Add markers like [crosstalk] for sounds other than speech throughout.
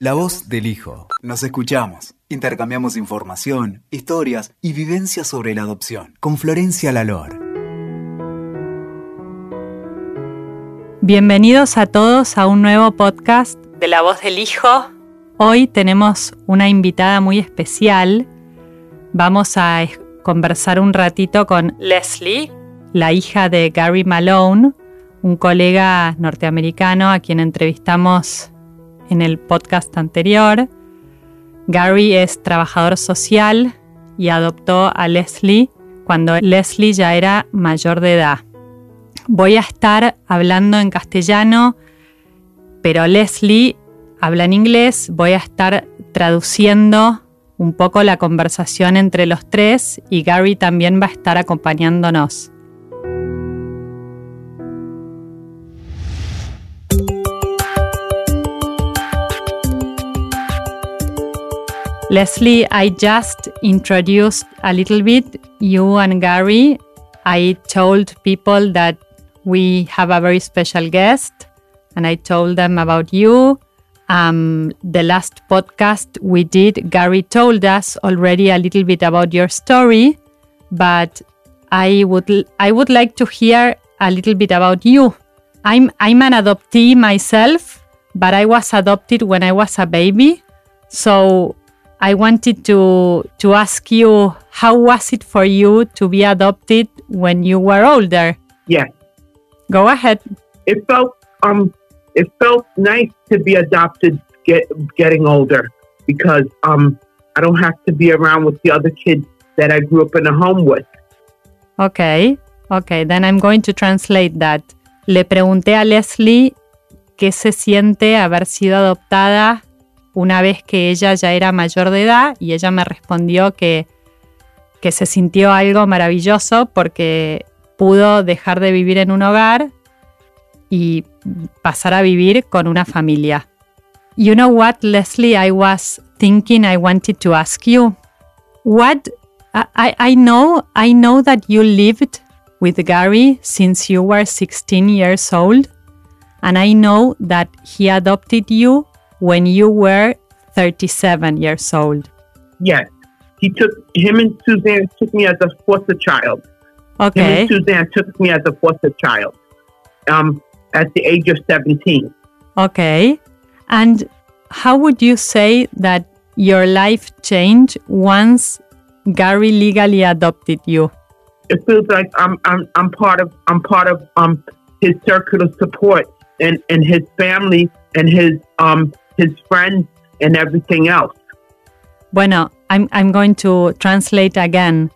La voz del hijo. Nos escuchamos. Intercambiamos información, historias y vivencias sobre la adopción. Con Florencia Lalor. Bienvenidos a todos a un nuevo podcast de La voz del hijo. Hoy tenemos una invitada muy especial. Vamos a conversar un ratito con Leslie, la hija de Gary Malone, un colega norteamericano a quien entrevistamos en el podcast anterior. Gary es trabajador social y adoptó a Leslie cuando Leslie ya era mayor de edad. Voy a estar hablando en castellano, pero Leslie habla en inglés. Voy a estar traduciendo un poco la conversación entre los tres y Gary también va a estar acompañándonos. Leslie, I just introduced a little bit you and Gary. I told people that we have a very special guest and I told them about you. Um, the last podcast we did, Gary told us already a little bit about your story, but I would I would like to hear a little bit about you. I'm I'm an adoptee myself, but I was adopted when I was a baby. So I wanted to to ask you how was it for you to be adopted when you were older? Yeah. Go ahead. It felt um it felt nice to be adopted get getting older because um I don't have to be around with the other kids that I grew up in a home with. Okay. Okay, then I'm going to translate that. Le pregunté a Leslie qué se siente haber sido adoptada una vez que ella ya era mayor de edad y ella me respondió que, que se sintió algo maravilloso porque pudo dejar de vivir en un hogar y pasar a vivir con una familia. You know what, Leslie, I was thinking I wanted to ask you. What I, I know I know that you lived with Gary since you were 16 years old and I know that he adopted you when you were 37 years old. Yes. He took him and Suzanne took me as a foster child. Okay. Him and Suzanne took me as a foster child. Um at the age of 17. Okay. And how would you say that your life changed once Gary legally adopted you? It feels like I'm I'm I'm part of I'm part of um his circle of support and and his family and his um his friends and everything else. Bueno, I'm, I'm going to translate again.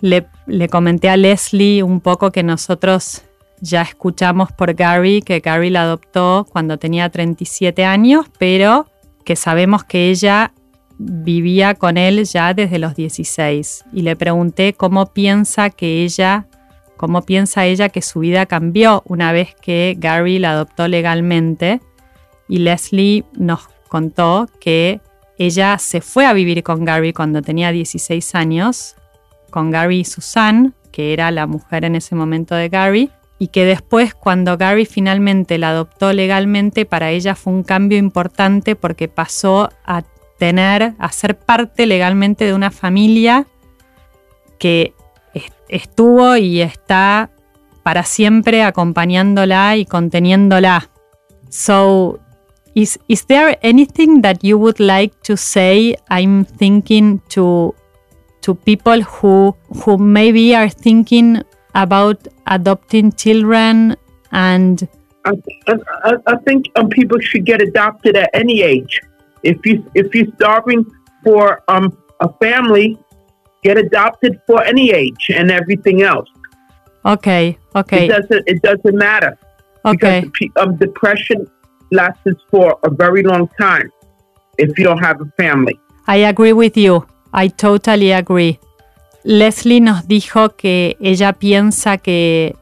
Le, le comenté a Leslie un poco que nosotros ya escuchamos por Gary que Gary la adoptó cuando tenía 37 años, pero que sabemos que ella vivía con él ya desde los 16. Y le pregunté cómo piensa que ella, cómo piensa ella que su vida cambió una vez que Gary la adoptó legalmente. Y Leslie nos contó que ella se fue a vivir con Gary cuando tenía 16 años, con Gary y Susan, que era la mujer en ese momento de Gary, y que después cuando Gary finalmente la adoptó legalmente, para ella fue un cambio importante porque pasó a tener, a ser parte legalmente de una familia que estuvo y está para siempre acompañándola y conteniéndola. So Is is there anything that you would like to say? I'm thinking to to people who who maybe are thinking about adopting children and I, I, I think um, people should get adopted at any age. If you if you're starving for um, a family, get adopted for any age and everything else. Okay, okay. It doesn't it doesn't matter. Okay. Because um, depression lasts for a very long time if you don't have a family. I agree with you. I totally agree. Leslie nos dijo que ella piensa que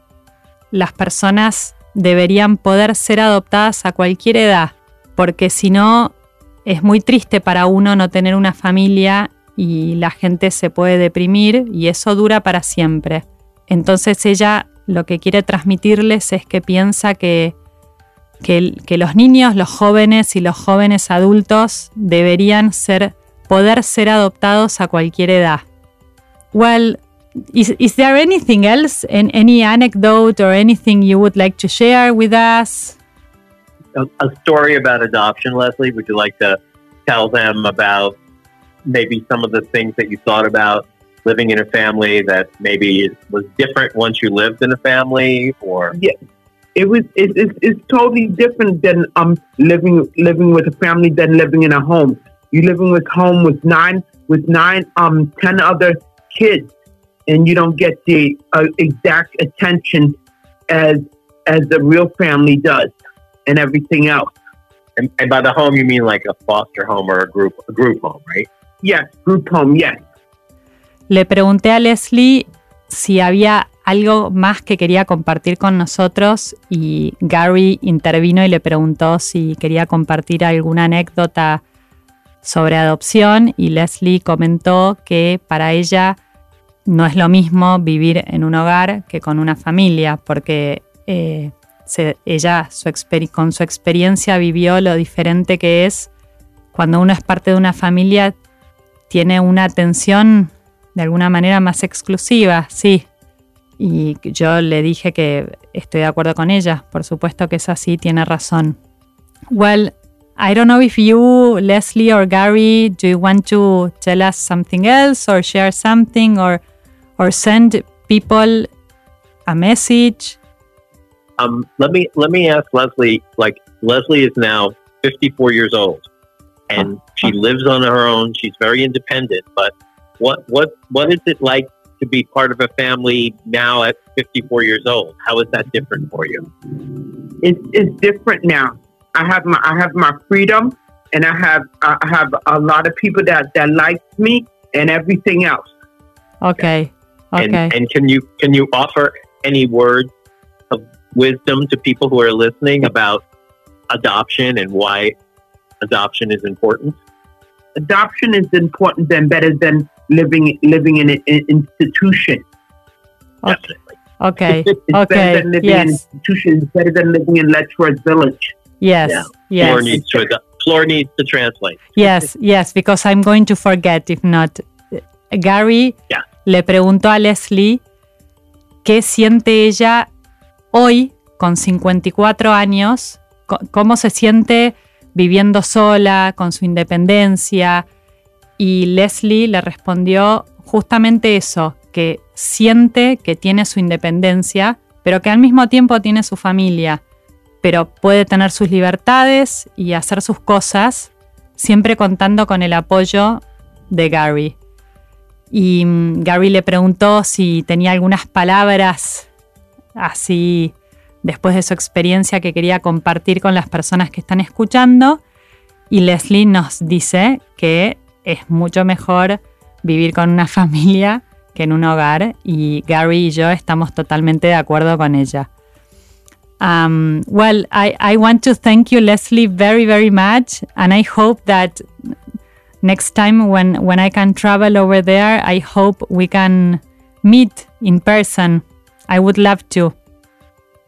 las personas deberían poder ser adoptadas a cualquier edad, porque si no es muy triste para uno no tener una familia y la gente se puede deprimir y eso dura para siempre. Entonces ella lo que quiere transmitirles es que piensa que que, que los niños, los jóvenes y los jóvenes adultos deberían ser, poder ser adoptados a cualquier edad. Well, is, is there anything else, in, any anecdote or anything you would like to share with us? A, a story about adoption, Leslie. Would you like to tell them about maybe some of the things that you thought about living in a family that maybe was different once you lived in a family, or Yeah. It was it, it's it's totally different than um living living with a family than living in a home. You're living with home with nine with nine um ten other kids, and you don't get the uh, exact attention as as the real family does, and everything else. and, and by the home you mean like a foster home or a group a group home, right? Yes, group home. Yes. Le pregunté a Leslie si había algo más que quería compartir con nosotros y Gary intervino y le preguntó si quería compartir alguna anécdota sobre adopción y Leslie comentó que para ella no es lo mismo vivir en un hogar que con una familia porque eh, ella su con su experiencia vivió lo diferente que es cuando uno es parte de una familia tiene una atención de alguna manera más exclusiva, sí. Y yo le dije que estoy de acuerdo con ella, por supuesto que es así, tiene razón. Well, I don't know if you, Leslie or Gary, do you want to tell us something else or share something or or send people a message? Um, let me let me ask Leslie. Like Leslie is now 54 years old, and she lives on her own. She's very independent. But what what what is it like to be part of a family now at 54 years old? How is that different for you? it's it's different now. I have my I have my freedom, and I have I have a lot of people that that like me and everything else. Okay, okay. And and can you can you offer any words of wisdom to people who are listening about adoption and why adoption is important? Adoption is important and better than living living in an in- institution. Okay. Definitely. Okay, It's okay, better than living in an yes, institution. It's better than living in Letchworth Village. yes, Yeah. Floor yes. needs to Floor needs to translate. Yes, yes, because I'm going to forget if not. Gary Yeah. le preguntó a Leslie qué siente ella hoy con 54 años, co- cómo se siente viviendo sola, con su independencia. Y Leslie le respondió justamente eso, que siente que tiene su independencia, pero que al mismo tiempo tiene su familia, pero puede tener sus libertades y hacer sus cosas, siempre contando con el apoyo de Gary. Y mm, Gary le preguntó si tenía algunas palabras así después de su experiencia que quería compartir con las personas que están escuchando. Y Leslie nos dice que es mucho mejor vivir con una [laughs] familia que en un hogar. Y Gary y yo estamos totalmente de acuerdo con ella. Um, well, I, I want to thank you, Leslie, very, very much. And I hope that next time when, when I can travel over there, I hope we can meet in person. I would love to.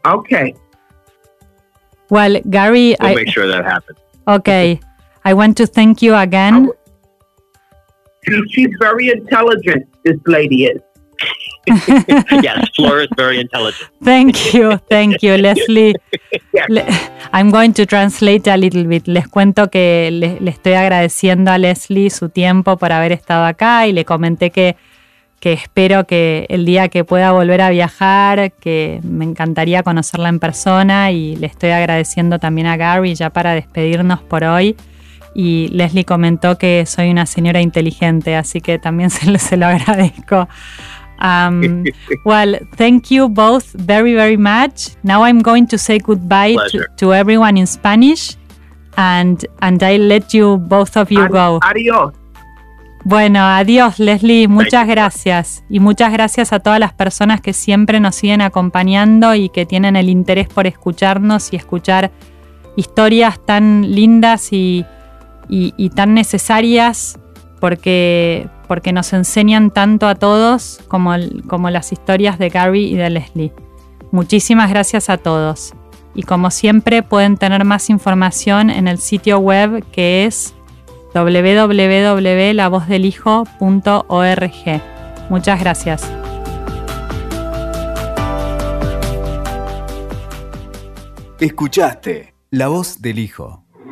Okay. Well, Gary, We'll I, make sure that happens. okay. [laughs] I want to thank you again. She, she's very intelligent. This lady is. [laughs] yes, Floor is very intelligent. Thank you, thank you, [laughs] Leslie. Yes. Le- I'm going to translate a little bit. Les cuento que le, le estoy agradeciendo a Leslie su tiempo por haber estado acá y le comenté que, que espero que el día que pueda volver a viajar, que me encantaría conocerla en persona y le estoy agradeciendo también a Gary ya para despedirnos por hoy. Y Leslie comentó que soy una señora inteligente, así que también [laughs] se lo, se lo agradezco. Um, [laughs] well, thank you both very, very much. Now I'm going to say goodbye to, everyone in Spanish, and and I let you both of you Ad- go. Adios. Bueno, adiós Leslie, muchas gracias. Y muchas gracias a todas las personas que siempre nos siguen acompañando y que tienen el interés por escucharnos y escuchar historias tan lindas y, y- tan necesarias porque, porque nos enseñan tanto a todos como, como las historias de Gary y de Leslie. Muchísimas gracias a todos. Y como siempre pueden tener más información en el sitio web que es www.lavozdelhijo.org. Muchas gracias. Escuchaste La Voz del Hijo.